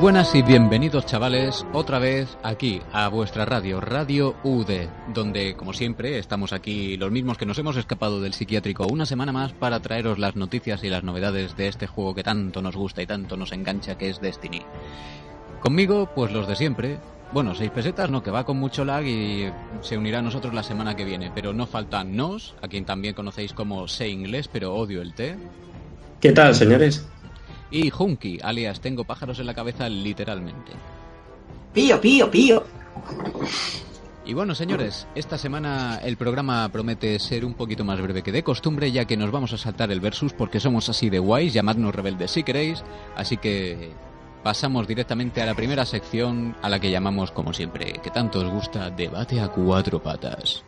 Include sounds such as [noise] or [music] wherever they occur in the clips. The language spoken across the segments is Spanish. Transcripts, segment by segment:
buenas y bienvenidos chavales otra vez aquí a vuestra radio, Radio UD, donde como siempre estamos aquí los mismos que nos hemos escapado del psiquiátrico una semana más para traeros las noticias y las novedades de este juego que tanto nos gusta y tanto nos engancha que es Destiny. Conmigo, pues los de siempre. Bueno, seis pesetas, no, que va con mucho lag y se unirá a nosotros la semana que viene. Pero no faltan Nos, a quien también conocéis como Sé Inglés, pero odio el té. ¿Qué tal, señores? Y Hunky, alias Tengo pájaros en la cabeza literalmente. Pío, pío, pío. Y bueno, señores, esta semana el programa promete ser un poquito más breve que de costumbre, ya que nos vamos a saltar el versus porque somos así de guays, llamadnos rebeldes si queréis, así que pasamos directamente a la primera sección a la que llamamos, como siempre, que tanto os gusta, debate a cuatro patas.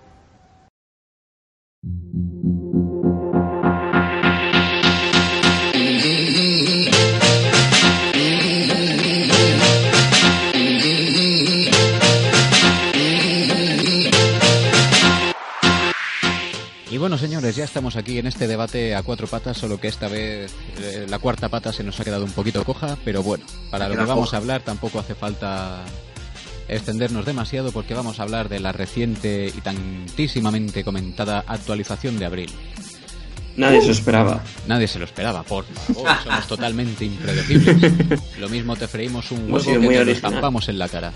Bueno, señores, ya estamos aquí en este debate a cuatro patas, solo que esta vez eh, la cuarta pata se nos ha quedado un poquito coja, pero bueno, para lo que vamos a hablar tampoco hace falta extendernos demasiado porque vamos a hablar de la reciente y tantísimamente comentada actualización de abril. Nadie se lo esperaba. Nadie se lo esperaba, por favor, [laughs] somos totalmente impredecibles. Lo mismo te freímos un huevo que te lo estampamos en la cara.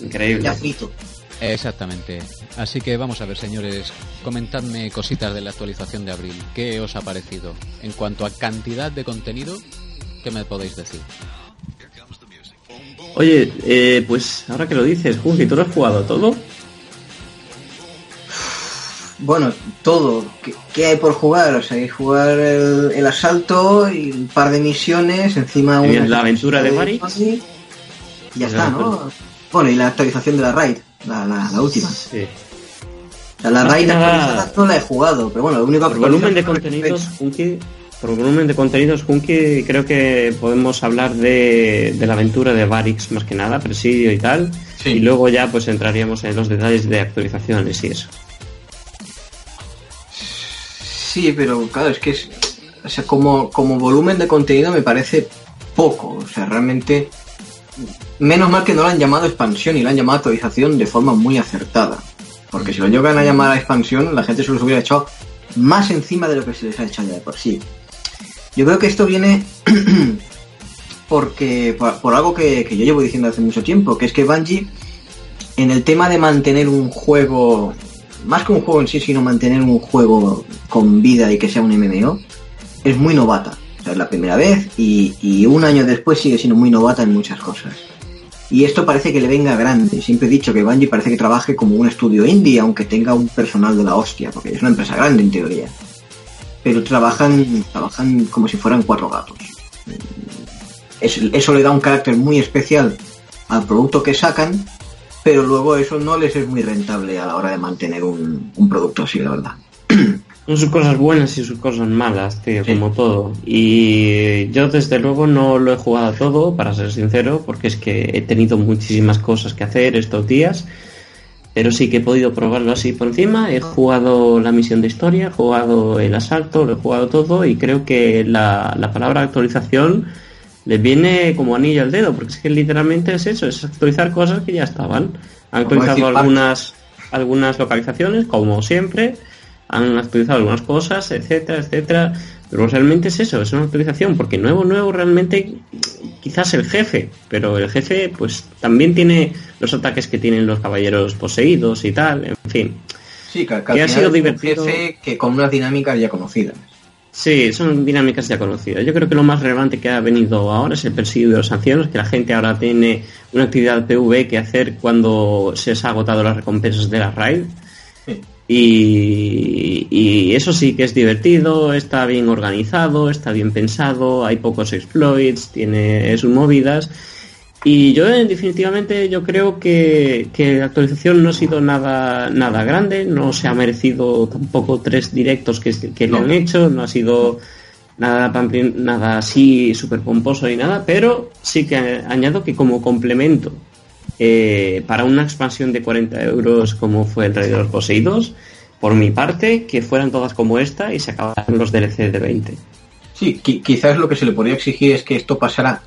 Increíble. Ya frito. Exactamente. Así que vamos a ver, señores, comentadme cositas de la actualización de abril. ¿Qué os ha parecido? En cuanto a cantidad de contenido, ¿qué me podéis decir? Oye, eh, pues ahora que lo dices, Junki, ¿tú lo has jugado todo? Bueno, todo. ¿Qué, qué hay por jugar? O sea, hay que jugar el, el asalto y un par de misiones, encima Y una... la aventura de Varix. Y ya Y está, ¿no? Bueno, y la actualización de la raid, la, la, la última. Sí. O sea, la raid que nada- no la he jugado, pero bueno, lo único Por volumen de contenidos, Junki, por volumen de contenidos, Junki, creo que podemos hablar de, de la aventura de Varix más que nada, presidio y tal. Sí. Y luego ya pues entraríamos en los detalles de actualizaciones y eso. Sí, pero claro, es que es. O sea, como, como volumen de contenido me parece poco. O sea, realmente. Menos mal que no la han llamado expansión y la han llamado actualización de forma muy acertada. Porque si lo llegan a llamar a expansión, la gente se los hubiera echado más encima de lo que se les ha echado ya de por sí. Yo creo que esto viene [clears throat] porque por, algo que, yo llevo diciendo hace mucho tiempo, que es que Bungie, en el tema de mantener un juego, más que un juego en sí, sino mantener un juego con vida y que sea un MMO, es muy novata. Es la primera vez y un año después sigue siendo muy novata en muchas cosas. Y esto parece que le venga grande. Siempre he dicho que Bungie parece que trabaje como un estudio indie, aunque tenga un personal de la hostia, porque es una empresa grande en teoría. Pero trabajan, trabajan como si fueran cuatro gatos. Es- eso le da un carácter muy especial al producto que sacan, pero luego eso no les es muy rentable a la hora de mantener un, un producto así, la verdad. [clears throat] Son sus cosas buenas y sus cosas malas, tío, Sí. como todo. Y yo desde luego no lo he jugado todo, para ser sincero, porque es que he tenido muchísimas cosas que hacer estos días. Pero sí que he podido probarlo así por encima. He jugado la misión de historia, he jugado el asalto, lo he jugado todo y creo que la, la palabra actualización le viene como anillo al dedo, porque es que literalmente es eso, es actualizar cosas que ya estaban. Han actualizado algunas, algunas localizaciones, como siempre, han actualizado algunas cosas, etcétera, etcétera. Pero realmente es eso, es una actualización, porque nuevo, nuevo realmente quizás el jefe, pero el jefe pues también tiene los ataques que tienen los caballeros poseídos y tal, en fin. Sí, que, Que ha sido divertido. jefe que con unas dinámicas ya conocidas. Sí, son dinámicas ya conocidas. Yo creo que lo más relevante que ha venido ahora es el persigue de los ancianos, que la gente ahora tiene una actividad PV que hacer cuando se les ha agotado las recompensas de la raid. Y, y eso sí que es divertido, está bien organizado, está bien pensado, hay pocos exploits, tiene sus movidas. Y yo eh, definitivamente yo creo que, que la actualización no ha sido nada, nada grande, no se ha merecido tampoco tres directos que, que le han hecho, no ha sido nada, nada así súper pomposo ni nada, pero sí que añado que como complemento eh, para una expansión de 40 euros como fue el Rey de los Poseídos, por mi parte, que fueran todas como esta y se acabaran los DLC de 20. Sí, quizás lo que se le podría exigir es que esto pasara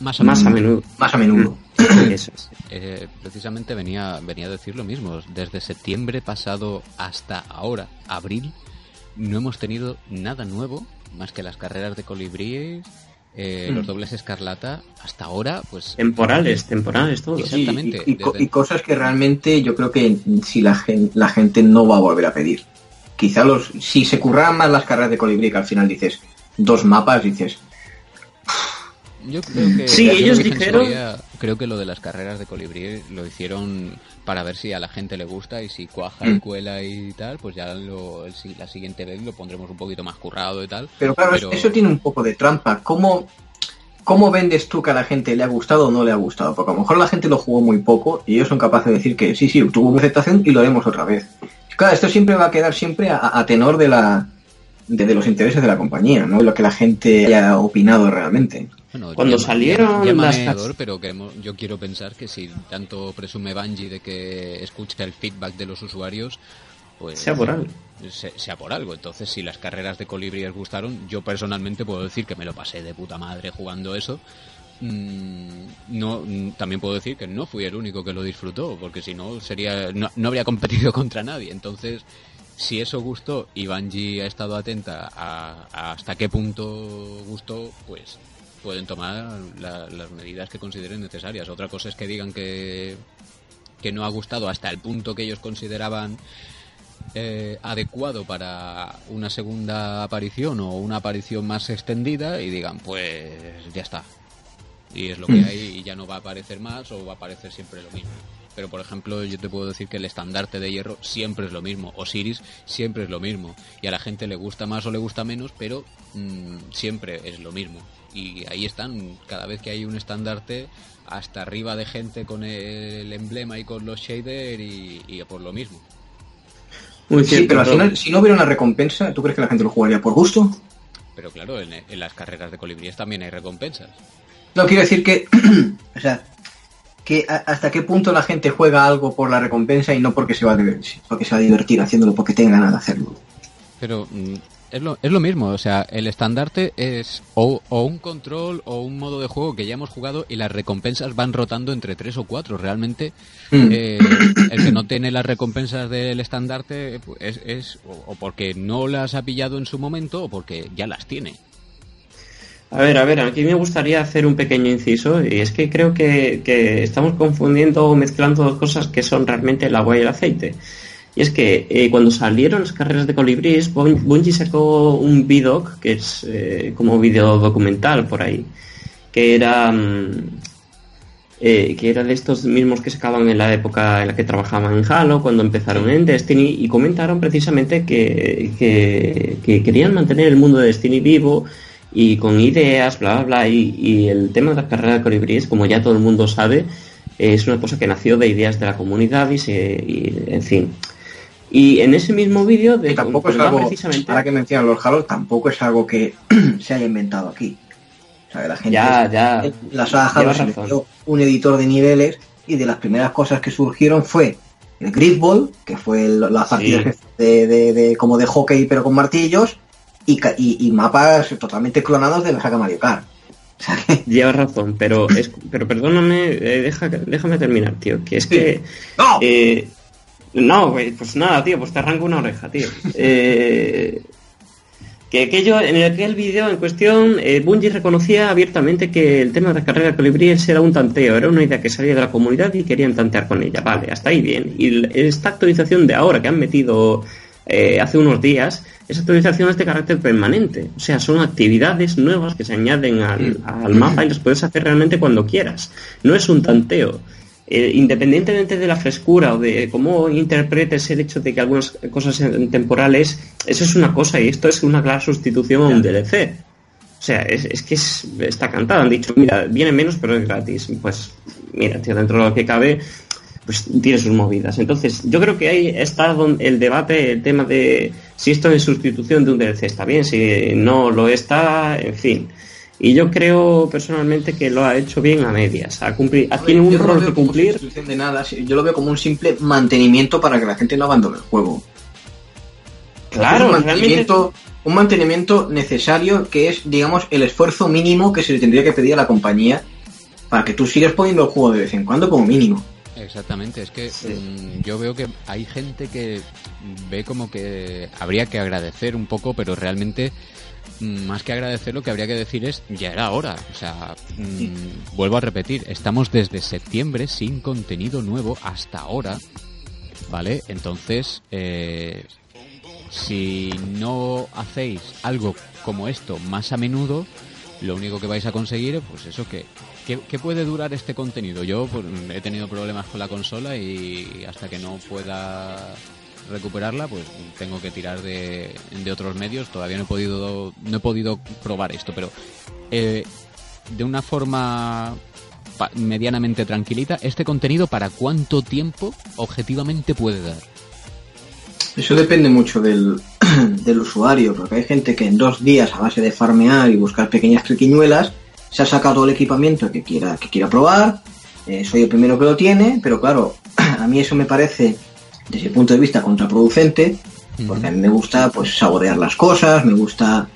más a, más a menudo. Más a menudo. Eso [coughs] eh, precisamente venía, venía a decir lo mismo. Desde septiembre pasado hasta ahora, abril, no hemos tenido nada nuevo más que las carreras de colibríes, eh, los mm. dobles escarlata, hasta ahora, pues... Temporales, temporales, todo. Exactamente. y, cosas que realmente yo creo que si la gente, la gente no va a volver a pedir. Quizá los... Si se curraran más las carreras de colibrí, que al final dices dos mapas, dices... Yo creo que... Sí, ellos dijeron... creo que lo de las carreras de colibrí lo hicieron para ver si a la gente le gusta y si cuaja y mm. cuela y tal, pues ya lo, la siguiente vez lo pondremos un poquito más currado y tal. Pero claro, eso tiene un poco de trampa. ¿Cómo, ¿Cómo vendes tú que a la gente le ha gustado o no le ha gustado? Porque a lo mejor la gente lo jugó muy poco y ellos son capaces de decir que sí, sí, tuvo una aceptación y lo haremos otra vez. Claro, esto siempre va a quedar siempre a, tenor de la de, los intereses de la compañía, ¿no? Lo que la gente haya opinado realmente. Cuando salieron las... pero yo quiero pensar que si tanto presume Bungie de que escucha el feedback de los usuarios, pues sea por algo. sea por algo. Entonces, si las carreras de colibrí les gustaron, yo personalmente puedo decir que me lo pasé de puta madre jugando eso. Mm, no, también puedo decir que no fui el único que lo disfrutó, porque si no sería no, habría competido [laughs] contra nadie. Entonces, si eso gustó y Bungie ha estado atenta a hasta qué punto gustó, pues pueden tomar las medidas que consideren necesarias. Otra cosa es que digan que, que no ha gustado hasta el punto que ellos consideraban eh, adecuado para una segunda aparición o una aparición más extendida y digan, pues ya está. Y es lo que mm. hay y ya no va a aparecer más o va a aparecer siempre lo mismo. Pero por ejemplo, yo te puedo decir que el estandarte de hierro siempre es lo mismo. Osiris siempre es lo mismo. Y a la gente le gusta más o le gusta menos, pero mm, siempre es lo mismo y ahí están, cada vez que hay un estandarte, hasta arriba de gente con el emblema y con los shaders y, por lo mismo. Muy sí, pero al final, si no hubiera una recompensa, ¿tú crees que la gente lo jugaría por gusto? Pero claro, en, las carreras de colibríes también hay recompensas. No, quiero decir que, [clears throat] o sea, que hasta qué punto la gente juega algo por la recompensa y no porque se va a divertir, porque se va a divertir haciéndolo, porque tenga ganas de hacerlo. Pero mm, es lo, es lo mismo, o sea, el estandarte es o, un control o un modo de juego que ya hemos jugado y las recompensas van rotando entre tres o cuatro. Realmente, mm. eh, el que no tiene las recompensas del estandarte pues, es, es o, porque no las ha pillado en su momento o porque ya las tiene. A ver, a ver, aquí me gustaría hacer un pequeño inciso y es que creo que, que estamos confundiendo o mezclando dos cosas que son realmente el agua y el aceite. Y es que eh, cuando salieron las carreras de colibríes, Bungie sacó un VDoc, que es eh, como video documental por ahí, que era, mm, eh, que era de estos mismos que sacaban en la época en la que trabajaban en Halo, cuando empezaron en Destiny, y comentaron precisamente que, que, querían mantener el mundo de Destiny vivo y con ideas, bla, bla, bla, y, el tema de las carreras de colibríes, como ya todo el mundo sabe, es una cosa que nació de ideas de la comunidad y, se, y en fin, y en ese mismo vídeo de tampoco es algo, precisamente... ahora que mencionan los Halo, tampoco es algo que [clears throat] se haya inventado aquí. O sea, la gente ya, ya, la saga Halo se metió un editor de niveles y de las primeras cosas que surgieron fue el Gridball, que fue la partida de, de, como de hockey pero con martillos, y, y, mapas totalmente clonados de la saga Mario Kart. [laughs] Llevas razón, pero es, pero perdóname, eh, deja, déjame terminar, tío, que es que ¡No! Eh, no, pues nada, tío, pues te arranco una oreja, tío. [laughs] Eh, que aquello, en aquel vídeo en cuestión, eh, Bungie reconocía abiertamente que el tema de la carrera de colibríes era un tanteo, era una idea que salía de la comunidad y querían tantear con ella. Vale, hasta ahí bien. Y esta actualización de ahora que han metido eh, hace unos días, esa actualización es de carácter permanente. O sea, son actividades nuevas que se añaden al, al mapa y las puedes hacer realmente cuando quieras. No es un tanteo. Eh, independientemente de la frescura o de cómo interpretes el hecho de que algunas cosas sean temporales, eso es una cosa y esto es una clara sustitución a un DLC. O sea, es, que está cantado. Han dicho, mira, viene menos, pero es gratis. Pues, mira, tío, dentro de lo que cabe, pues tiene sus movidas. Entonces, yo creo que ahí está el debate, el tema de si esto es sustitución de un DLC está bien, si no lo está, en fin. Y yo creo personalmente que lo ha hecho bien a medias. Ha cumplir, tiene un rol que cumplir. De nada, yo lo veo como un simple mantenimiento para que la gente no abandone el juego. Claro, un mantenimiento, un mantenimiento necesario que es, digamos, el esfuerzo mínimo que se le tendría que pedir a la compañía para que tú sigas poniendo el juego de vez en cuando como mínimo. Exactamente, es que mm, yo veo que hay gente que ve como que habría que agradecer un poco, pero realmente mm, más que agradecer lo que habría que decir es ya era hora. O sea, mm, vuelvo a repetir, estamos desde septiembre sin contenido nuevo hasta ahora, ¿vale? Entonces, eh, si no hacéis algo como esto más a menudo, lo único que vais a conseguir, pues eso que ¿Qué, puede durar este contenido? Yo pues, he tenido problemas con la consola y hasta que no pueda recuperarla, pues tengo que tirar de, otros medios. Todavía no he podido, no he podido probar esto, pero eh, de una forma medianamente tranquilita, ¿este contenido para cuánto tiempo objetivamente puede dar? Eso depende mucho del, [clears throat] del usuario, porque hay gente que en dos días a base de farmear y buscar pequeñas triquiñuelas se ha sacado el equipamiento que quiera, que quiera probar, eh, soy el primero que lo tiene, pero claro, [clears throat] a mí eso me parece, desde el punto de vista contraproducente, porque a mí me gusta pues saborear las cosas, me gusta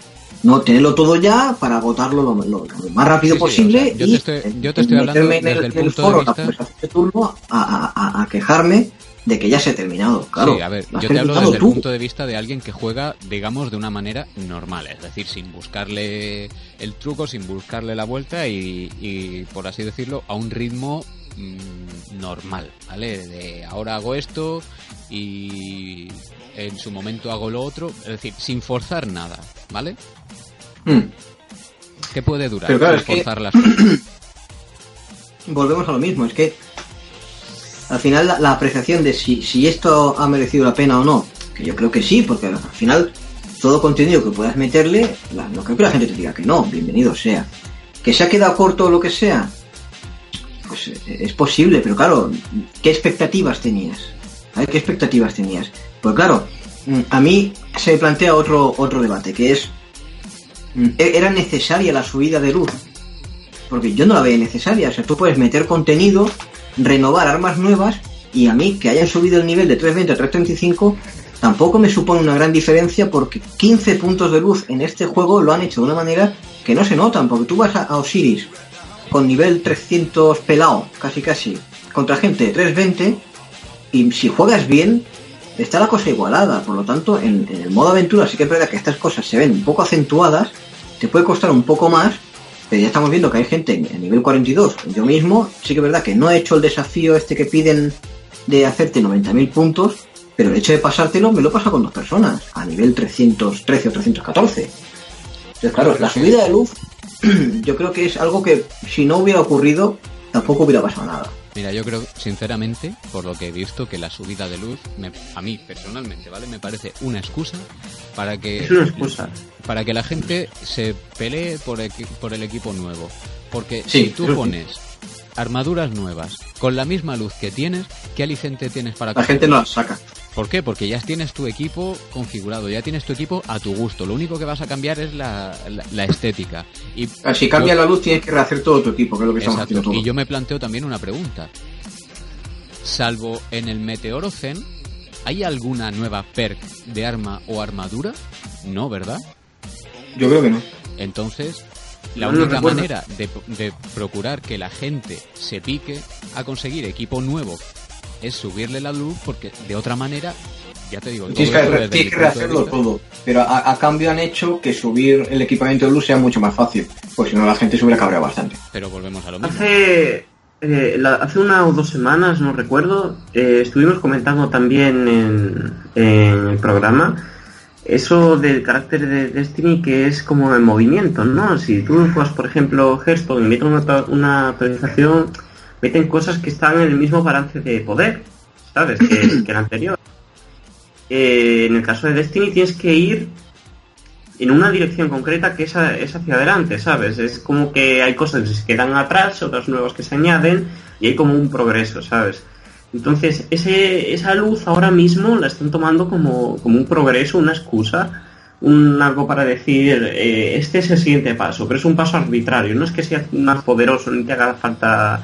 no tenerlo todo ya para agotarlo lo, más rápido posible yo, y te estoy, yo te estoy hablando desde el, punto de vista... turno a, a, quejarme de que ya se ha terminado. Claro, sí, a ver, yo te hablo desde el punto de vista de alguien que juega, digamos, de una manera normal, es decir, sin buscarle el truco, sin buscarle la vuelta y, por así decirlo, a un ritmo mm, normal, ¿vale? De ahora hago esto y en su momento hago lo otro, es decir, sin forzar nada, ¿vale? Hmm. ¿Qué puede durar sin forzar las [clears throat] cosas? Volvemos a lo mismo, es que al final la, apreciación de si, si, esto ha merecido la pena o no, que yo creo que sí, porque al final todo contenido que puedas meterle, no creo que la gente te diga que no, bienvenido sea. Que se ha quedado corto o lo que sea, pues eh, es posible, pero claro, ¿qué expectativas tenías? ¿Qué expectativas tenías? Pues claro, mm, a mí se me plantea otro, otro debate, que es, mm, ¿e-, ¿era necesaria la subida de luz? Porque yo no la veía necesaria, o sea, tú puedes meter contenido renovar armas nuevas y a mí que hayan subido el nivel de 320 a 335 tampoco me supone una gran diferencia porque 15 puntos de luz en este juego lo han hecho de una manera que no se notan, porque tú vas a, Osiris con nivel 300 pelado, casi casi, contra gente de 320 y si juegas bien está la cosa igualada, por lo tanto en, en el modo aventura sí que es verdad que estas cosas se ven un poco acentuadas, te puede costar un poco más, ya estamos viendo que hay gente en, nivel 42. Yo mismo, sí que es verdad que no he hecho el desafío este que piden de hacerte 90.000 puntos, pero el hecho de pasártelo me lo pasa con dos personas, a nivel 313 o 314. Entonces, claro, la subida de luz [clears throat] yo creo que es algo que si no hubiera ocurrido, tampoco hubiera pasado nada. Mira, yo creo, sinceramente, por lo que he visto, que la subida de luz, a mí personalmente, ¿vale? Me parece una excusa para que... Para que la gente se pelee por, por el equipo nuevo. Porque si tú pones armaduras nuevas con la misma luz que tienes, ¿qué aliciente tienes para... La gente no las saca. ¿Por qué? Porque ya tienes tu equipo configurado, ya tienes tu equipo a tu gusto. Lo único que vas a cambiar es la, estética. Y ah, si cambia la luz, tienes que rehacer todo tu equipo, que es lo que estamos haciendo Y yo me planteo también una pregunta. Salvo en el Meteoro Zen, ¿hay alguna nueva perk de arma o armadura? No, ¿verdad? Yo creo que no. Entonces, la única manera de, de, procurar que la gente se pique a conseguir equipo nuevo es subirle la luz porque de otra manera, ya te digo, tienes que, que rehacerlo todo. Pero a, cambio han hecho que subir el equipamiento de luz sea mucho más fácil, pues si no la gente se hubiera cabreado bastante. Pero volvemos a lo mismo. Hace, eh, hace una o dos semanas, no recuerdo, eh, estuvimos comentando también en, en el programa eso del carácter de Destiny que es como el movimiento, ¿no? Si tú juegas, por ejemplo, Hearthstone y metes una, una actualización meten cosas que están en el mismo balance de poder, ¿sabes? Que, el anterior. Eh, en el caso de Destiny tienes que ir en una dirección concreta que es, es, hacia adelante, ¿sabes? Es como que hay cosas que se quedan atrás, otras nuevas que se añaden y hay como un progreso, ¿sabes? Entonces, ese, esa luz ahora mismo la están tomando como, como un progreso, una excusa, un algo para decir, eh, este es el siguiente paso, pero es un paso arbitrario, no es que sea más poderoso ni que haga falta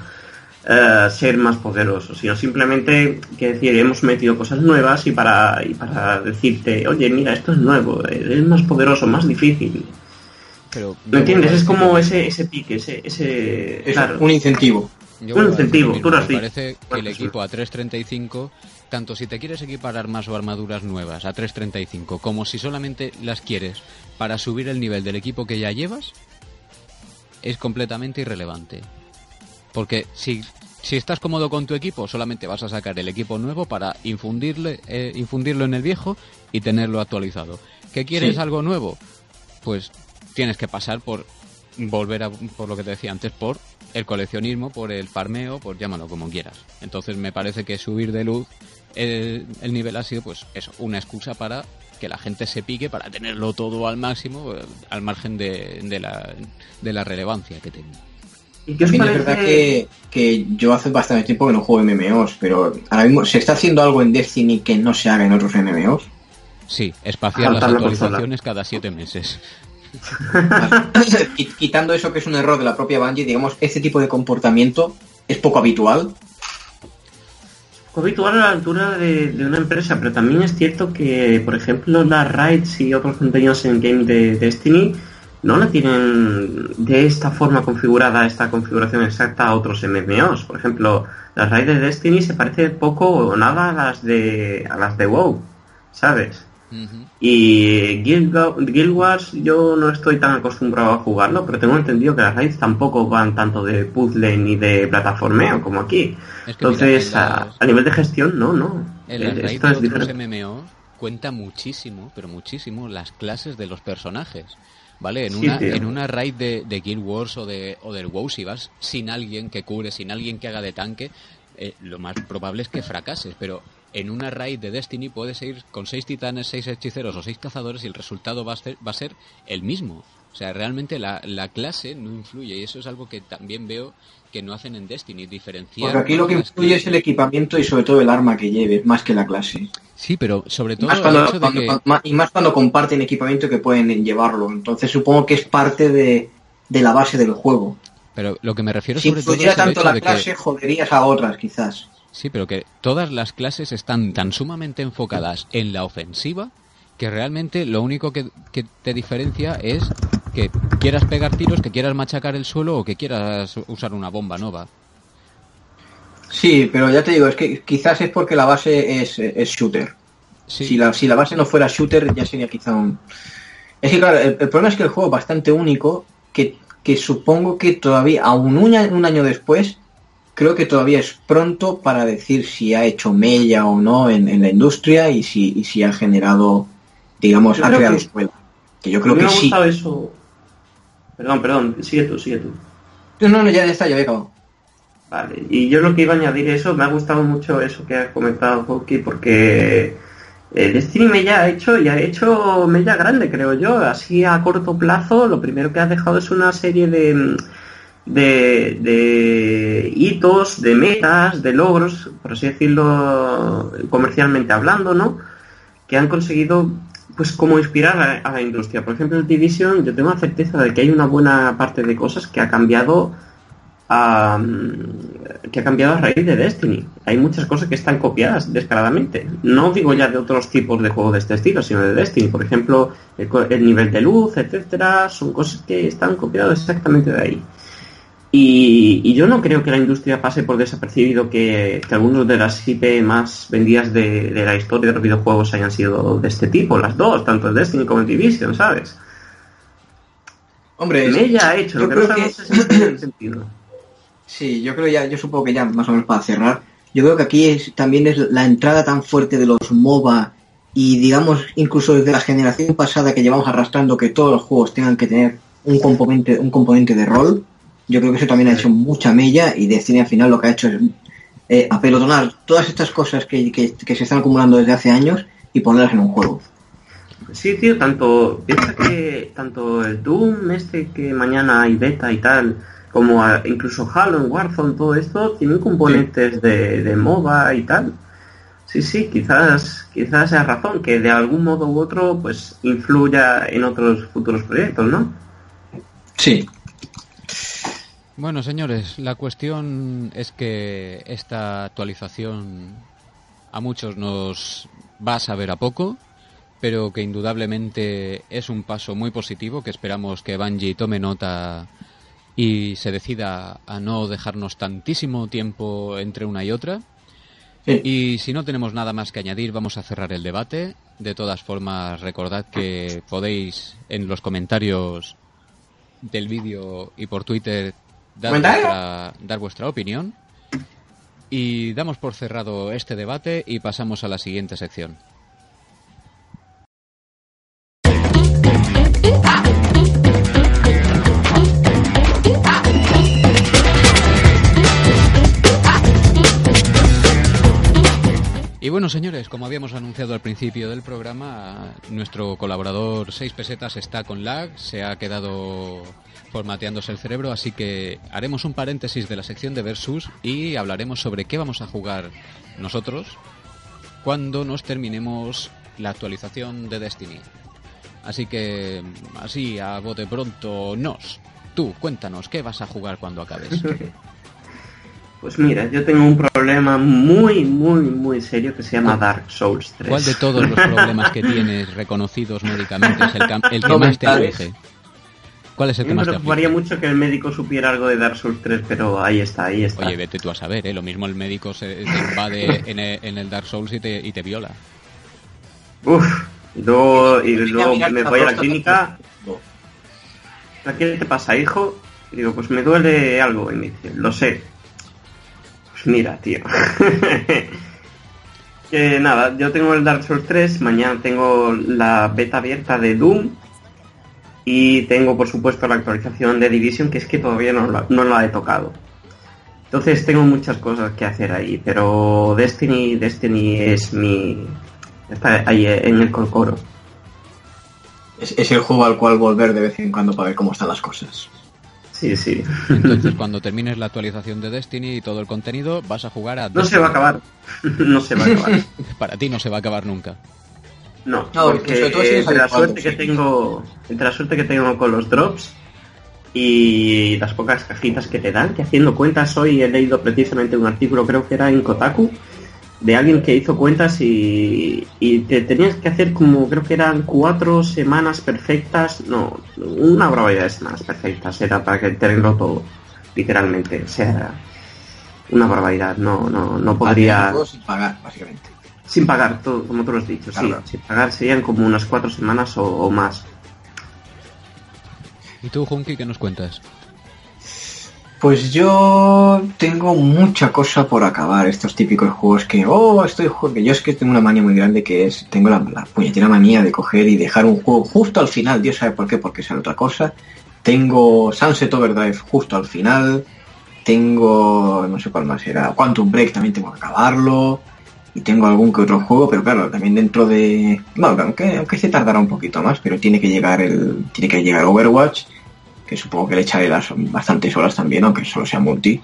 eh, ser más poderosos, sino simplemente que decir, hemos metido cosas nuevas y para, y para decirte, oye, mira, esto es nuevo, es más poderoso, más difícil. Pero, ¿Me entiendes? Es como ese, ese pique, ese... ese un incentivo. un incentivo, tú Me parece que el equipo a 335 tanto si te quieres equipar armas o armaduras nuevas a 335 como si solamente las quieres para subir el nivel del equipo que ya llevas, es completamente irrelevante. Porque si, si estás cómodo con tu equipo, solamente vas a sacar el equipo nuevo para infundirle, eh, infundirlo en el viejo y tenerlo actualizado. ¿Que quieres algo nuevo? Pues tienes que pasar por volver a, por lo que te decía antes, por el coleccionismo, por el farmeo, por llámalo como quieras. Entonces me parece que subir de luz el, nivel ha sido pues eso, una excusa para que la gente se pique para tenerlo todo al máximo, eh, al margen de, de, la, de la relevancia que tiene. ¿Y qué Es verdad que, que, yo hace bastante tiempo que no juego MMOs, pero ahora mismo se está haciendo algo en Destiny que no se haga en otros MMOs. Sí, espaciar las actualizaciones cada siete meses. [laughs] Quitando eso que es un error de la propia Bungie, digamos, este tipo de comportamiento es poco habitual habitual a la altura de, una empresa, pero también es cierto que, por ejemplo, las raids y otros contenidos en game de Destiny no la tienen de esta forma configurada, esta configuración exacta a otros MMOs. Por ejemplo, las raids de Destiny se parece poco o nada a las de a las de WoW, ¿sabes? Y Guild, Wars yo no estoy tan acostumbrado a jugarlo, pero tengo entendido que las raids tampoco van tanto de puzzle ni de plataformeo como aquí. Entonces, a, nivel de gestión, no, no. En las raids de otros MMO cuenta muchísimo, pero muchísimo, las clases de los personajes. ¿Vale? En una, en una raid de, de, Guild Wars o, de, o del WoW, si vas sin alguien que cure, sin alguien que haga de tanque, eh, lo más probable es que fracases, pero en una raid de Destiny puedes ir con seis titanes, seis hechiceros o seis cazadores y el resultado va a ser, va a ser el mismo. O sea, realmente la, la, clase no influye y eso es algo que también veo que no hacen en Destiny, diferenciar... Porque aquí lo que influye es el equipamiento y sobre todo el arma que lleves, más que la clase. Sí, pero sobre todo... Y más cuando, comparten equipamiento que pueden llevarlo. Entonces supongo que es parte de, de la base del juego. Pero lo que me refiero sobre todo... Si tanto la clase, joderías a otras, quizás. Sí, pero que todas las clases están tan sumamente enfocadas en la ofensiva que realmente lo único que, te diferencia es que quieras pegar tiros, que quieras machacar el suelo o que quieras usar una bomba nova. Sí, pero ya te digo, es que quizás es porque la base es, shooter. Si, la, si la base no fuera shooter ya sería quizá un... Es que claro, el, problema es que el juego es bastante único, que, que supongo que todavía, aún un, un año después, creo que todavía es pronto para decir si ha hecho mella o no en, la industria y si, si ha generado, digamos, ha creado escuela. Que yo creo que sí. eso. Perdón, perdón, sigue tú, sigue tú. No, no, ya está, ya he acabado. Vale, y yo lo que iba a añadir eso, me ha gustado mucho eso que has comentado, Hockey, porque el Destiny Mella ha hecho y ha hecho Mella grande, creo yo. Así a corto plazo, lo primero que ha dejado es una serie de de, hitos, de metas, de logros, por así decirlo, comercialmente hablando, ¿no? Que han conseguido, pues, como inspirar a, la industria. Por ejemplo, el Division, yo tengo la certeza de que hay una buena parte de cosas que ha cambiado a, que ha cambiado a raíz de Destiny. Hay muchas cosas que están copiadas descaradamente. No digo ya de otros tipos de juegos de este estilo, sino de Destiny. Por ejemplo, el, el nivel de luz, etcétera, son cosas que están copiadas exactamente de ahí. Y, yo no creo que la industria pase por desapercibido que, algunos de las IP más vendidas de, la historia de los videojuegos hayan sido de este tipo, las dos, tanto el Destiny como el Division, ¿sabes? Hombre, ella ha hecho, lo que no es sentido. Sí, yo creo ya, yo supongo que ya más o menos para cerrar, yo creo que aquí es, también es la entrada tan fuerte de los MOBA y digamos incluso desde la generación pasada que llevamos arrastrando que todos los juegos tengan que tener un componente, un componente de rol yo creo que eso también ha hecho mucha mella y Destiny al final lo que ha hecho es eh, apelotonar todas estas cosas que, se están acumulando desde hace años y ponerlas en un juego. Sí, tío, tanto piensa que tanto el Doom este que mañana hay beta y tal, como incluso Halo, Warzone, todo esto tienen componentes de, de MOBA y tal. Sí, sí, quizás quizás sea razón que de algún modo u otro pues influya en otros futuros proyectos, ¿no? Sí, Bueno, señores, la cuestión es que esta actualización a muchos nos va a saber a poco, pero que indudablemente es un paso muy positivo que esperamos que Bungie tome nota y se decida a no dejarnos tantísimo tiempo entre una y otra. Y si no tenemos nada más que añadir, vamos a cerrar el debate. De todas formas, recordad que podéis en los comentarios del vídeo y por Twitter dar vuestra, dar vuestra opinión. Y damos por cerrado este debate y pasamos a la siguiente sección. Y bueno, señores, como habíamos anunciado al principio del programa, nuestro colaborador 6 pesetas está con lag, se ha quedado formateándose el cerebro, así que haremos un paréntesis de la sección de Versus y hablaremos sobre qué vamos a jugar nosotros cuando nos terminemos la actualización de Destiny. Así que, así a bote pronto, nos. Tú, cuéntanos, ¿qué vas a jugar cuando acabes? [laughs] Pues mira, yo tengo un problema muy, muy, muy serio que se llama Dark Souls 3. ¿Cuál de todos los [laughs] problemas que tienes reconocidos médicamente es el, el que más te aflige? ¿Cuál es el que más me preocuparía mucho que el médico supiera algo de Dark Souls 3, pero ahí está, ahí está. Oye, vete tú a saber, ¿eh? Lo mismo el médico se, se invade en el, en el, Dark Souls y te, y te viola. Uf, y luego, y luego me voy a la clínica. ¿Qué te pasa, hijo? Y digo, pues me duele algo. Y me dice, lo sé. Pues mira, tío. [laughs] que nada, yo tengo el Dark Souls 3, mañana tengo la beta abierta de Doom y tengo por supuesto la actualización de Division que es que todavía no la, no la he tocado. Entonces tengo muchas cosas que hacer ahí, pero Destiny, Destiny es mi... está ahí en el coro. Es, es el juego al cual volver de vez en cuando para ver cómo están las cosas. Sí, sí. Entonces, cuando termines la actualización de Destiny y todo el contenido, vas a jugar a. No se va a acabar. [laughs] no se va a acabar. [laughs] Para ti no se va a acabar nunca. No, No, porque sobre todo entre la suerte que sí. tengo, entre la suerte que tengo con los drops y las pocas cajitas que te dan, que haciendo cuentas hoy he leído precisamente un artículo, creo que era en Kotaku, de alguien que hizo cuentas y, y te tenías que hacer como, creo que eran cuatro semanas perfectas, no, una barbaridad de semanas perfectas, era para que tenerlo todo, literalmente, o sea, una barbaridad, no, no, no podría... Juego sin pagar, básicamente. Sin pagar, todo, como tú lo has dicho, sí. Claro. Sin pagar serían como unas cuatro semanas o, o más. ¿Y tú, Junki, qué nos cuentas? Pues yo tengo mucha cosa por acabar, estos típicos juegos que, oh, estoy jugando. Yo es que tengo una manía muy grande que es, tengo la, la puñetera manía de coger y dejar un juego justo al final, Dios sabe por qué, porque sale otra cosa. Tengo Sunset Overdrive justo al final, tengo, no sé cuál más era, Quantum Break también tengo que acabarlo, y tengo algún que otro juego, pero claro, también dentro de, bueno, aunque, aunque se tardará un poquito más, pero tiene que llegar el, tiene que llegar Overwatch, que supongo que le echaré las bastantes horas también, aunque solo sea multi.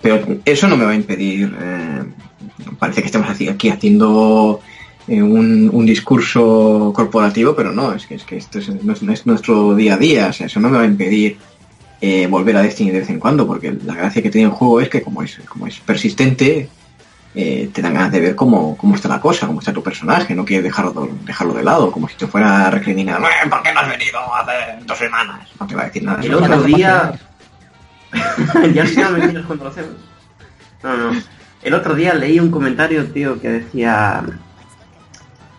Pero eso no me va a impedir. eh, parece que estamos aquí haciendo eh, un, un discurso corporativo, pero no, es que, es que esto es, no es- no es nuestro día a día. O sea, eso no me va a impedir eh, volver a Destiny de vez en cuando, porque la gracia que tiene el juego es que, como es, como es persistente, eh, te dan ganas de ver cómo, cómo está la cosa, cómo está tu personaje, no quieres dejarlo, dejarlo de lado, como si te fuera reclinado. "Eh, ¿Por qué no has venido hace dos semanas? No te va a decir nada. El Eso otro día... [laughs] ya se me mentiras cuando lo hacemos. No, no. El otro día leí un comentario, tío, que decía...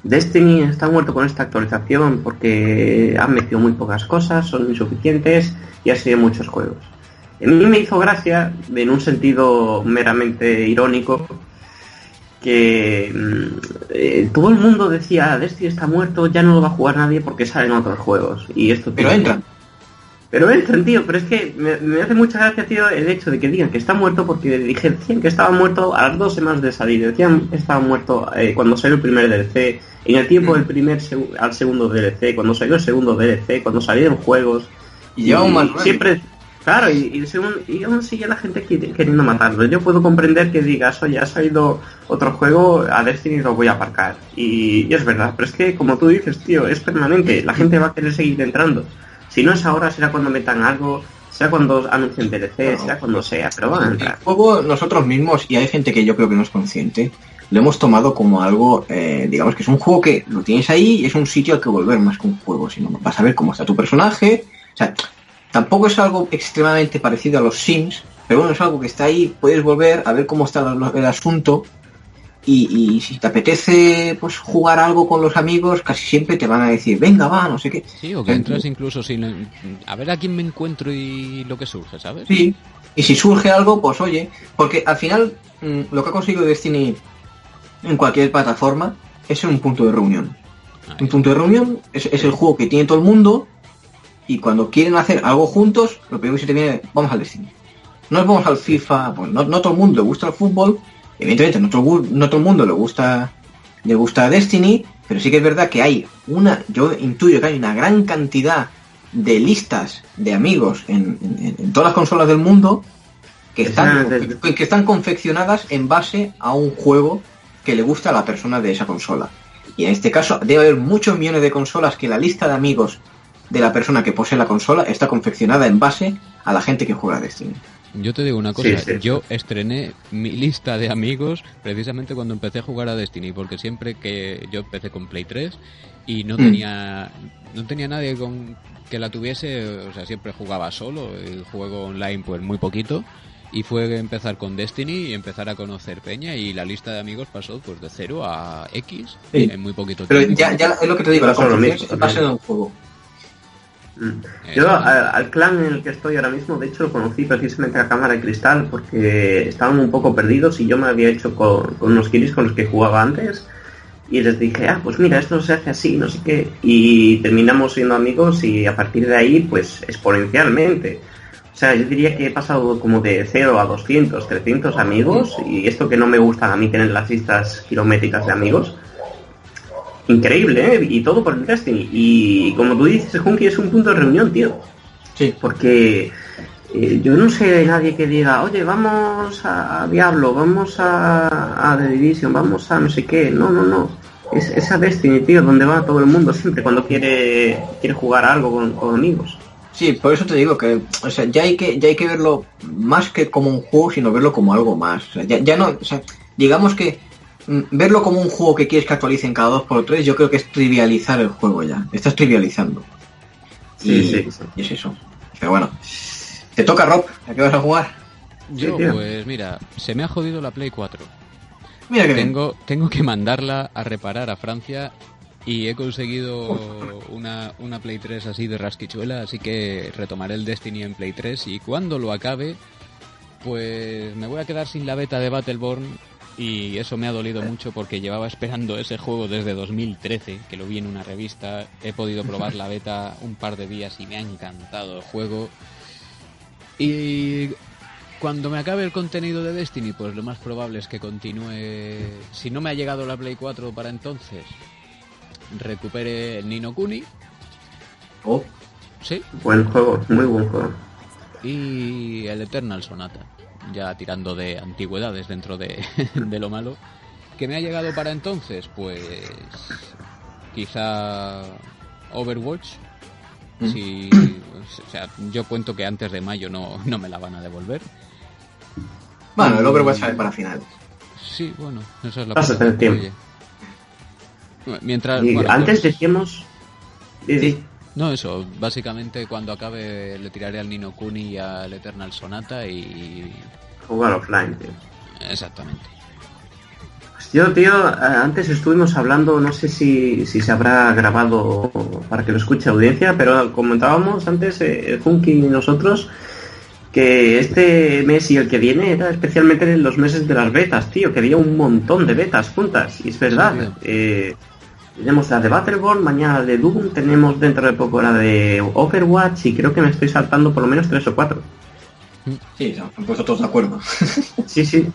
Destiny está muerto con esta actualización porque han metido muy pocas cosas, son insuficientes y ha sido muchos juegos. A mí me hizo gracia, en un sentido meramente irónico, que mm, eh, todo el mundo decía Destiny está muerto, ya no lo va a jugar nadie porque salen otros juegos. Y esto Pero tío, entran. pero entran, tío, pero es que me, me hace mucha gracia, tío, el hecho de que digan que está muerto porque dije, decían que estaba muerto a las dos semanas de salir, decían que estaba muerto eh, cuando salió el primer DLC, en el tiempo Mm. del primer al segundo DLC, cuando salió el segundo DLC, cuando salieron juegos. Y lleva un más. Siempre, claro, y, y, según- y aún sigue la gente queriendo matarlo. Yo puedo comprender que digas, oye, ha salido otro juego, a Destiny lo voy a aparcar. Y, y es verdad, pero es que como tú dices, tío, es permanente, la gente va a querer seguir entrando. Si no es ahora, será cuando metan algo. sea cuando anuncien DLC, sea cuando sea, pero van a entrar. El juego nosotros mismos, y hay gente que yo creo que no es consciente, lo hemos tomado como algo, eh, digamos que es un juego que lo tienes ahí y es un sitio al que volver más que un juego, sino vas a ver cómo está tu personaje. O sea, tampoco es algo extremadamente parecido a los Sims, pero bueno, es algo que está ahí, puedes volver a ver cómo está el asunto y, si te apetece pues jugar algo con los amigos, casi siempre te van a decir, venga, va, no sé qué. Sí, o que entras incluso sin... A ver a quién me encuentro y lo que surge, ¿sabes? Sí, y si surge algo, pues oye, porque al final mm, lo que ha conseguido Destiny en cualquier plataforma es un punto de reunión. Un punto de reunión es, el juego que tiene todo el mundo y cuando quieren hacer algo juntos, lo primero que se te viene, vamos al Destiny. No vamos al FIFA, pues no, no todo el mundo le gusta el fútbol, Evidentemente, no todo, no todo el mundo le gusta, le gusta Destiny, pero sí que es verdad que hay una, yo intuyo que hay una gran cantidad de listas de amigos en, todas las consolas del mundo que están, que, están confeccionadas en base a un juego que le gusta a la persona de esa consola. Y en este caso debe haber muchos millones de consolas que la lista de amigos de la persona que posee la consola está confeccionada en base a la gente que juega Destiny. Yo te digo una cosa, yo estrené mi lista de amigos precisamente cuando empecé a jugar a Destiny, porque siempre que yo empecé con Play 3 y no mm. tenía no tenía nadie con que la tuviese, o sea, siempre jugaba solo, el juego online pues muy poquito y fue empezar con Destiny y empezar a conocer Peña y la lista de amigos pasó pues de 0 a X en muy poquito tiempo. Pero ya, ya es lo que te digo, la confianza pasa en un juego. Yo al, clan en el que estoy ahora mismo, de hecho, lo conocí precisamente a Cámara de Cristal porque estaban un poco perdidos y yo me había hecho con, unos kiris con los que jugaba antes y les dije, ah, pues mira, esto se hace así, no sé qué. Y terminamos siendo amigos y a partir de ahí, pues exponencialmente. O sea, yo diría que he pasado como de 0 a 200, 300 amigos y esto que no me gusta a mí tener las listas kilométricas de amigos increíble, ¿eh? Y todo por el Destiny. Y como tú dices, Junkie es un punto de reunión, tío. Sí. Porque eh, yo no sé de nadie que diga, oye, vamos a, Diablo, vamos a, a, The Division, vamos a no sé qué. No, no, no. Es esa Destiny, tío, donde va todo el mundo siempre cuando quiere, quiere jugar algo con, amigos. Sí, por eso te digo que, o sea, ya hay que, ya hay que verlo más que como un juego, sino verlo como algo más. O sea, ya, ya no, o sea, digamos que verlo como un juego que quieres que actualicen cada 2x3, yo creo que es trivializar el juego ya. Estás trivializando. Sí, sí, y es eso. Pero bueno. Te toca, Rob. ¿A qué vas a jugar? Yo, pues mira, se me ha jodido la Play 4. Mira que tengo, tengo que mandarla a reparar a Francia y he conseguido una, una Play 3 así de rasquichuela, así que retomaré el Destiny en Play 3 y cuando lo acabe, pues me voy a quedar sin la beta de Battleborn y eso me ha dolido mucho porque llevaba esperando ese juego desde 2013, que lo vi en una revista, he podido probar la beta un par de días y me ha encantado el juego. Y cuando me acabe el contenido de Destiny, pues lo más probable es que continúe, si no me ha llegado la Play 4 para entonces, recupere el Nino Kuni. Oh. Sí. Buen juego, muy buen juego. Y el Eternal Sonata ya tirando de antigüedades dentro de, [laughs] lo malo. ¿Que me ha llegado para entonces? Pues quizá Overwatch. Mm. Si, o sea, yo cuento que antes de mayo no, no me la van a devolver. Bueno, el Overwatch sale para finales. Sí, bueno, eso es la Vas a tiempo. Mientras, antes decíamos... No, eso, básicamente cuando acabe le tiraré al Nino Kuni y al Eternal Sonata y... Jugar offline, tío. Exactamente. Pues yo, tío, eh, antes estuvimos hablando, no sé si, si se habrá grabado para que lo escuche audiencia, pero comentábamos antes, eh, Funky y nosotros, que este mes y el que viene era especialmente en los meses de las betas, tío, que había un montón de betas juntas, y es verdad. eh, tenemos la de Battleborn, mañana la de Doom, tenemos dentro de poco la de Overwatch y creo que me estoy saltando por lo menos tres o cuatro. Sí, se han puesto todos de acuerdo. [laughs] sí, sí.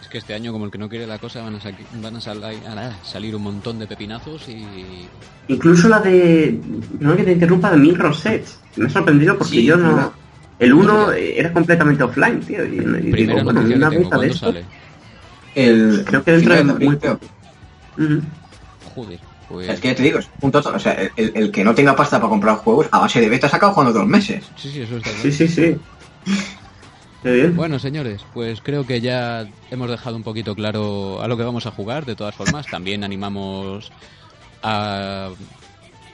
Es que este año, como el que no quiere la cosa, van a, van a, salir un montón de pepinazos y... Incluso la de... No que te interrumpa, de Mil Rosette. Me ha sorprendido porque yo no... El 1 era completamente offline, tío. Y, digo, bueno, una que de esto, El... Creo que dentro de muy... Joder, Pues... Es que ya te digo, es un tonto. O sea, el, el que no tenga pasta para comprar juegos, a base de beta ha sacado jugando dos meses. Sí, sí, eso está claro. Sí, sí, sí. Bien. Bueno, señores, pues creo que ya hemos dejado un poquito claro a lo que vamos a jugar. De todas formas, también animamos a,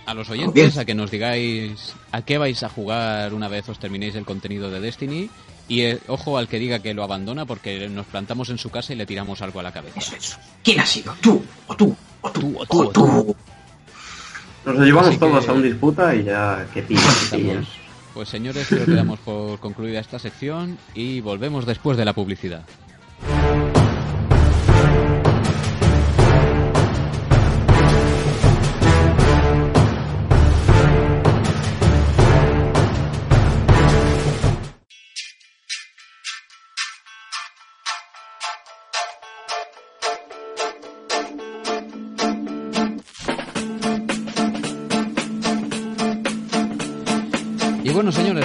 a los oyentes a que nos digáis a qué vais a jugar una vez os terminéis el contenido de Destiny. Y eh, ojo al que diga que lo abandona porque nos plantamos en su casa y le tiramos algo a la cabeza. Eso, eso. ¿Quién ha sido? ¿Tú? ¿O tú? ¿O tú? Tú, o tú, ¿O o tú. Nos lo llevamos Así todos que- a un disputa y ya que pillan, Pues señores, creo que damos por concluida esta sección y volvemos después de la publicidad.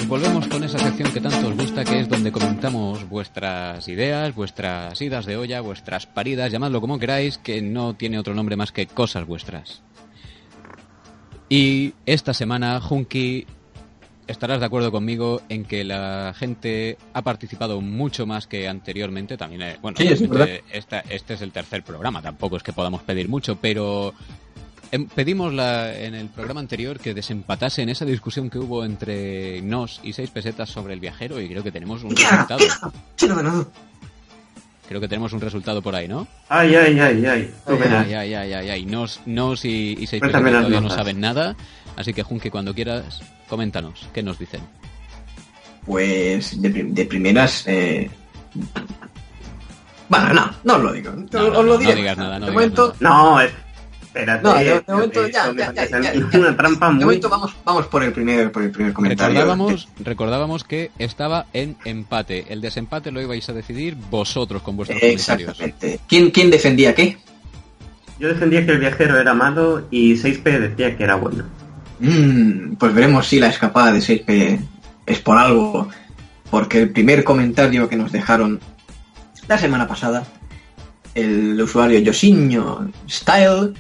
Señores, volvemos con esa sección que tanto os gusta, que es donde comentamos vuestras ideas, vuestras idas de olla, vuestras paridas, llamadlo como queráis, que no tiene otro nombre más que cosas vuestras. Y esta semana, Junki, estarás de acuerdo conmigo en que la gente ha participado mucho más que anteriormente. También, eh, bueno, Sí, es este, esta- este es el tercer programa, tampoco es que podamos pedir mucho, pero pedimos la, en el programa anterior que desempatase en esa discusión que hubo entre nos y seis pesetas sobre el viajero y creo que tenemos un ¿Qué ha resultado. ¿Qué ha ¿Quién ha ganado? Creo que tenemos un resultado por ahí, ¿no? Ay, ay, ay, ay. Ay, ay, ay, ay, ay. Nos, nos y, y seis pesetas todavía no saben nada, así que Junki, cuando quieras, coméntanos, ¿qué nos dicen? Pues de, prim- de primeras. Eh... Bueno, no, no os lo digo. No, os no, lo no diré. digas nada, no digas momento, nada. No, espérate. No, de- espérate, momento ya, me ya. Una trampa de momento vamos, vamos por el primer, por el primer comentario. Recordábamos, recordábamos que estaba en empate. El desempate lo ibais a decidir vosotros con vuestros comentarios. Exactamente. ¿Quién, ¿Quién defendía qué? Yo defendía que el viajero era malo y 6P decía que era bueno. Mm, pues veremos si la escapada de 6P es por algo. Porque el primer comentario que nos dejaron la semana pasada, el usuario Yosinho Style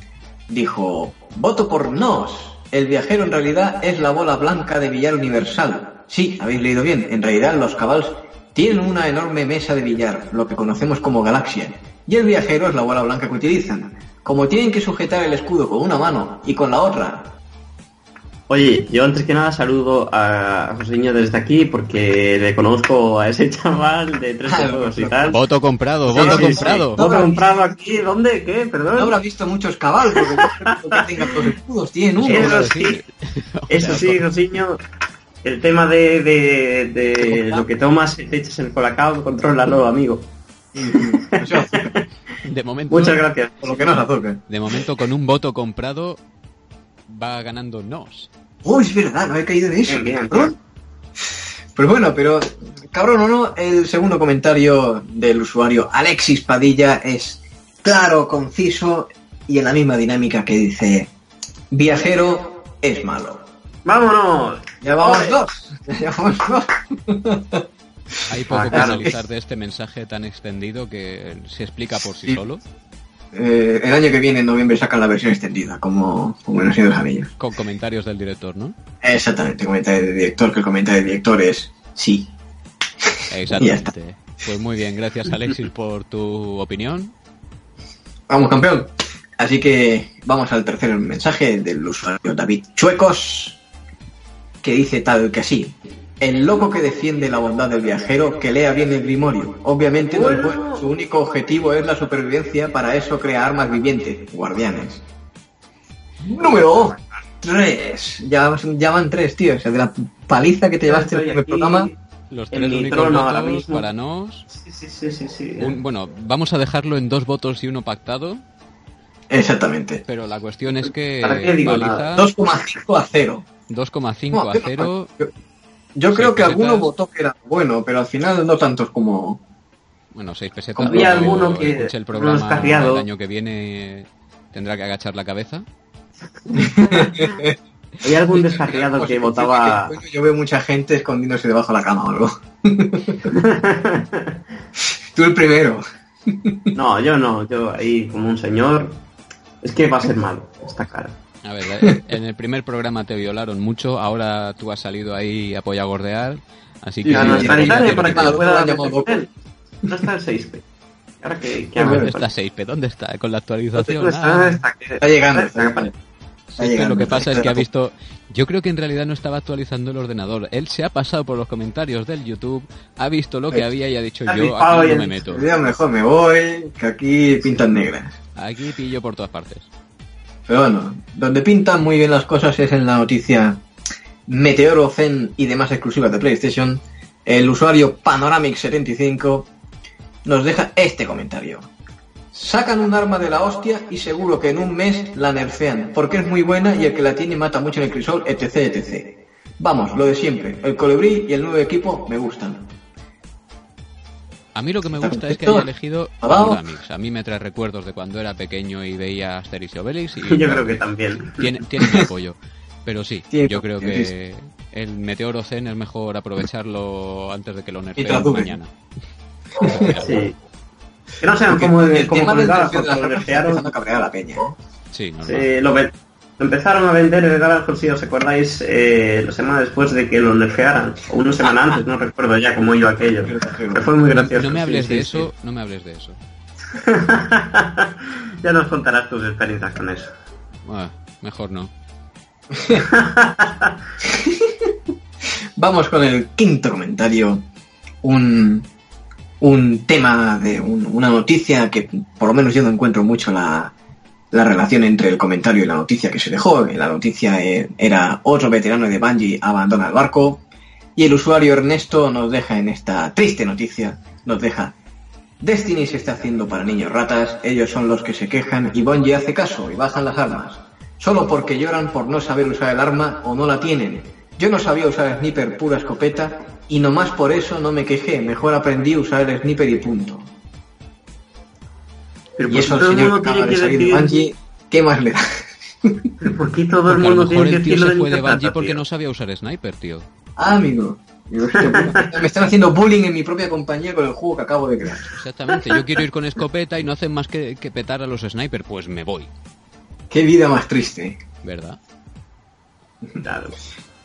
dijo: Voto por Nos. El viajero en realidad es la bola blanca de billar universal. Sí, habéis leído bien. En realidad los cabals tienen una enorme mesa de billar, lo que conocemos como galaxia. Y el viajero es la bola blanca que utilizan. Como tienen que sujetar el escudo con una mano y con la otra Oye, yo antes que nada saludo a Joseño desde aquí porque le conozco a ese [laughs] chaval de tres Ah, juegos y tal. Voto comprado, Sí, voto sí, comprado. sí. ¿Lo he comprado aquí? ¿Dónde? ¿Qué? No Perdón. habrá visto muchos caballos, porque no que tenga todos escudos, tienen uno. Eso sí. Eso sí, Joseño. El tema de, de, de lo que tomas y te echas en el colacao, contrólalo, amigo. [laughs] De momento, Muchas gracias. Por lo que no es azúcar. de momento con un voto comprado va ganando Nos. Uy, es verdad, no he caído en eso. Bien, bien, cabrón. Pues bueno, pero cabrón o no, el segundo comentario del usuario Alexis Padilla es claro, conciso y en la misma dinámica que dice viajero es malo. ¡Vámonos! Ya vamos dos. [laughs] Ya vamos dos. Hay poco Ah, que analizar de este mensaje tan extendido que se explica por sí Sí. solo. Eh, el año que viene, en noviembre, sacan la versión extendida, como, como en los Señor de los Anillos. Con comentarios del director, ¿no? Exactamente, comentario del director, que el comentario del director es sí. Exactamente. [laughs] Pues muy bien, gracias Alexis por tu opinión. Vamos, campeón. Así que vamos al tercer mensaje del usuario David Chuecos, que dice tal que así. El loco que defiende la bondad del viajero, que lea bien el grimorio. Obviamente no es Bueno. bueno, su único objetivo es la supervivencia, para eso crea armas vivientes, guardianes. Número 3. Ya, ya van tres, tío. O sea, de la paliza que te llevaste en el programa. Los tres únicos trono ahora votos mismo. para Nos. Sí, sí, sí, sí. sí. Un- bueno, vamos a dejarlo en dos votos y uno pactado, Exactamente. pero la cuestión es que ¿Para qué digo paliza nada? 2,5 a 0. 2,5 No, a yo- 0. Yo, Seis creo que alguno votó que era bueno, pero al final no tantos como. Bueno, 6 pesetas. Como había alguno que escuche el no programa descarriado. el año que viene tendrá que agachar la cabeza. [laughs] Hay algún descarriado Pues, que votaba... Yo veo mucha gente escondiéndose debajo de la cama o algo. [laughs] Tú el primero. No, yo no, yo ahí como un señor. Es que va a ser malo. está claro. A ver, eh, en el primer programa te violaron mucho, ahora tú has salido ahí a gordear, así que... No, no, está en para que lo pueda defender. No está el 6P. Ahora que, que ¿Dónde está 6P? ¿Dónde está? Con la actualización. ¿Dónde está? llegando. Sí, lo que pasa es que ha visto... Yo creo que en realidad no estaba actualizando el ordenador. Él se ha pasado por los comentarios del YouTube, ha visto lo que había y ha dicho yo aquí no me meto. Mejor me voy, que aquí pintan negras. Aquí pillo por todas partes. Pero bueno, donde pintan muy bien las cosas es en la noticia Meteoro Zen y demás exclusivas de PlayStation. El usuario Panoramic75 nos deja este comentario. Sacan un arma de la hostia y seguro que en un mes la nerfean, porque es muy buena y el que la tiene mata mucho en el crisol, etc, etc. Vamos, lo de siempre. El colibrí y el nuevo equipo me gustan. A mí lo que me gusta es que haya elegido. Panoramix. A mí me trae recuerdos de cuando era pequeño y veía Asterix y Obelix y [laughs] Yo creo que también. tiene, tiene mi apoyo. Pero sí, [laughs] Tiene- yo creo que el Meteoro Zen es mejor aprovecharlo antes de que lo nerfeen mañana. [laughs] Sí. Que no sean como, el como tema del el nerfeo de las Galaxy, lo armas está nerfearon. empezando a cabrear a la peña. ¿eh? Sí, normal. Sí, lo, ve- lo empezaron a vender el Galaxy, si os acordáis, eh, la semana después de que lo nerfearan. O una semana antes, no recuerdo ya cómo iba aquello. Que fue muy gracioso. No me hables sí, de sí. eso, no me hables de eso. [laughs] ya nos contarás tus experiencias con eso. Ah, mejor no. [laughs] Vamos con el quinto comentario. Un, un tema de un- una noticia que por lo menos yo no encuentro mucho la, la relación entre el comentario y la noticia que se dejó. La noticia eh, era otro veterano de Bungie abandona el barco. Y el usuario Ernesto nos deja en esta triste noticia, nos deja Destiny se está haciendo para niños ratas, ellos son los que se quejan y Bungie hace caso y bajan las armas. Solo porque lloran por no saber usar el arma o no la tienen. Yo no sabía usar sniper pura escopeta y nomás por eso no me quejé, mejor aprendí a usar el sniper y punto. Pero Y ¿por eso todo el señor mundo que acaba tiene de que salir de decir... Bungie, ¿qué más le da? [laughs] pero ¿Por qué todo el Porque mundo tiene que el tío decirlo se de fue de Bungie porque tío? no sabía usar Sniper, tío. Ah, amigo. Me están haciendo bullying en mi propia compañía con el juego que acabo de crear. Exactamente, yo quiero ir con escopeta y no hacen más que, que petar a los Sniper, pues me voy, Qué vida más triste. ¿verdad? Claro.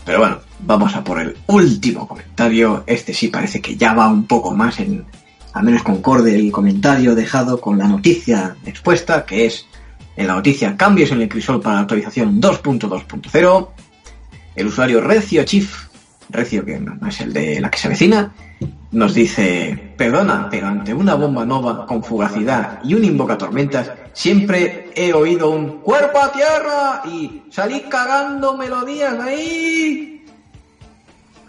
Pero bueno, vamos a por el último comentario. Este sí parece que ya va un poco más en, al menos concorde el comentario dejado con la noticia expuesta, que es en la noticia cambios en el crisol para la actualización 2.2.0. El usuario Recio Chief, Recio que no es el de la que se avecina, nos dice, perdona, pero ante una bomba nova con fugacidad y un invocatormentas, siempre he oído un cuerpo a tierra y salí cagando melodías ahí.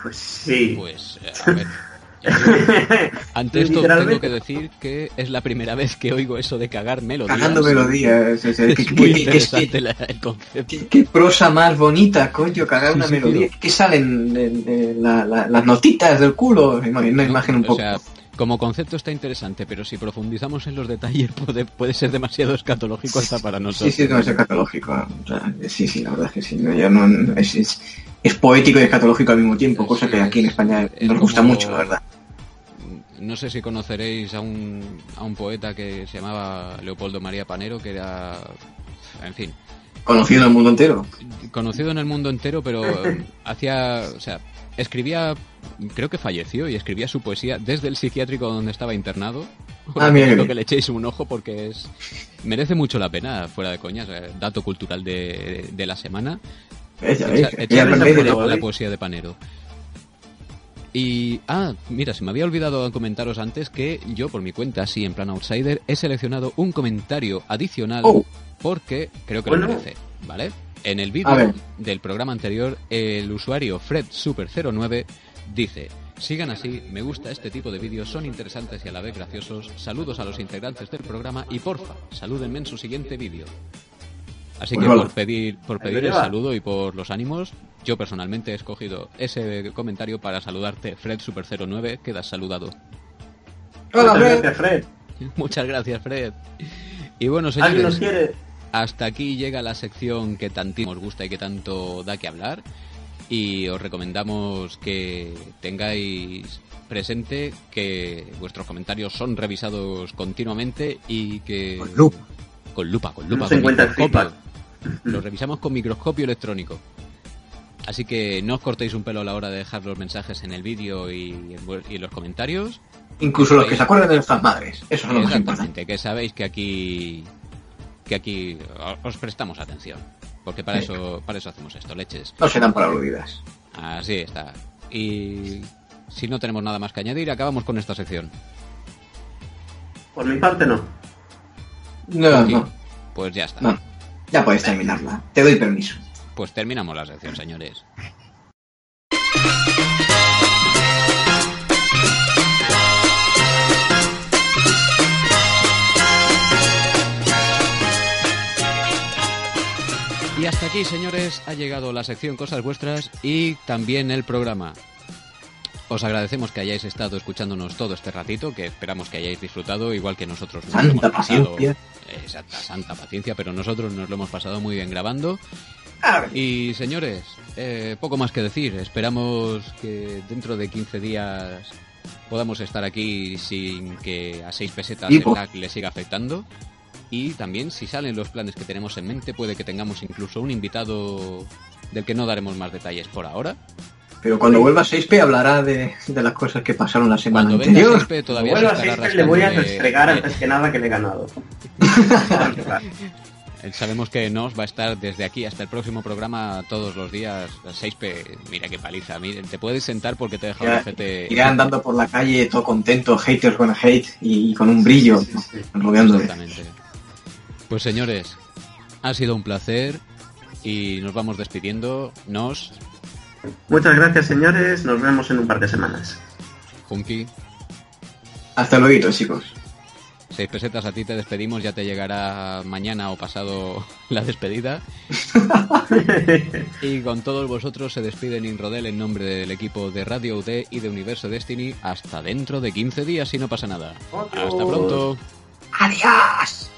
Pues sí. Pues, a ver. [laughs] [laughs] Ante esto tengo que decir que es la primera vez que oigo eso de cagar melodías. Cagando melodías. Es, es- Es que- muy que- que- interesante la- el concepto. que- qué prosa más bonita, coño, cagar Sí, una sí, melodía. tío. ¿Qué salen en- en la- la- las notitas del culo? Una imagen un O poco... sea, como concepto está interesante, pero si profundizamos en los detalles [laughs] puede, puede ser demasiado escatológico hasta para Sí, nosotros. sí, no es escatológico. O sea, sí, sí, la verdad es que sí. no, yo no- es, es- es poético y escatológico al mismo tiempo, cosa que aquí en España Es nos gusta como- mucho, la verdad. No sé si conoceréis a un, a un poeta que se llamaba Leopoldo María Panero, que era, en fin, Conocido en el mundo entero. conocido en el mundo entero, pero [laughs] hacía, o sea, escribía, creo que falleció y escribía su poesía desde el psiquiátrico donde estaba internado. Ah, bien. que le echéis un ojo porque es merece mucho la pena, fuera de coñas, eh, dato cultural de, de la semana. La ¿eh? poesía de Panero. Y, ah, mira, se me había olvidado comentaros antes que yo, por mi cuenta, sí, en plan outsider, he seleccionado un comentario adicional Oh. porque creo que Bueno. lo merece, ¿vale? En el vídeo del programa anterior, el usuario FredSuper09 dice: Sigan así, me gusta este tipo de vídeos, son interesantes y a la vez graciosos. Saludos a los integrantes del programa y porfa, salúdenme en su siguiente vídeo. Así Pues que vale. por pedir, por pedir el saludo y por los ánimos, yo personalmente he escogido ese comentario para saludarte, FredSuper09, quedas saludado. Hola, Muchas Fred. gracias, Fred. [laughs] Muchas gracias, Fred. Y bueno, ¿Alguien nos señores, quiere? Hasta aquí llega la sección que tantísimo os gusta y que tanto da que hablar. Y os recomendamos que tengáis presente que vuestros comentarios son revisados continuamente y que... Con lupa. Con lupa, con lupa. Con microscopio. Los revisamos con microscopio electrónico. Así que no os cortéis un pelo a la hora de dejar los mensajes en el vídeo y, en- y en los comentarios. Incluso los que se acuerdan de nuestras madres. Eso es lo más importante. Exactamente, que sabéis que aquí que aquí os prestamos atención, porque para Sí. eso para eso hacemos esto, leches. No se dan por aludidas. Así está. Y si no tenemos nada más que añadir, acabamos con esta sección. Por mi parte no. No, no, Pues ya está. no. Ya puedes terminarla. Te doy permiso. Pues terminamos la sección, señores. Hasta aquí, señores, ha llegado la sección Cosas Vuestras y también el programa. Os agradecemos que hayáis estado escuchándonos todo este ratito, que esperamos que hayáis disfrutado, igual que nosotros nos lo Santa hemos pasado. paciencia. Exacta, santa paciencia, pero nosotros nos lo hemos pasado muy bien grabando. Y señores, eh, poco más que decir. Esperamos que dentro de 15 días podamos estar aquí sin que a 6 pesetas el lag le siga afectando. Y también, si salen los planes que tenemos en mente, puede que tengamos incluso un invitado del que no daremos más detalles por ahora. Pero cuando vuelva 6P hablará de, de las cosas que pasaron la semana Cuando venga anterior. 6P todavía Bueno, se así estará es que le voy a restregar de- antes que nada que le he ganado. [laughs] Sabemos que Nos va a estar desde aquí hasta el próximo programa todos los días. 6P, mira qué paliza. Mira, te puedes sentar porque te he dejado el Iré andando por la calle todo contento, haters gonna hate, y, con un brillo Sí, sí, sí. rodeándole. Exactamente. Pues señores, ha sido un placer y nos vamos despidiendo. Nos, Muchas gracias, señores. Nos vemos en un par de semanas. Funky, Hasta luego, chicos. seis pesetas a ti te despedimos, ya te llegará mañana o pasado [laughs] la despedida. [laughs] Y con todos vosotros se despide Ninrodel en nombre del equipo de Radio UD y de Universo Destiny hasta dentro de 15 días si no pasa nada. Hasta pronto. ¡Adiós!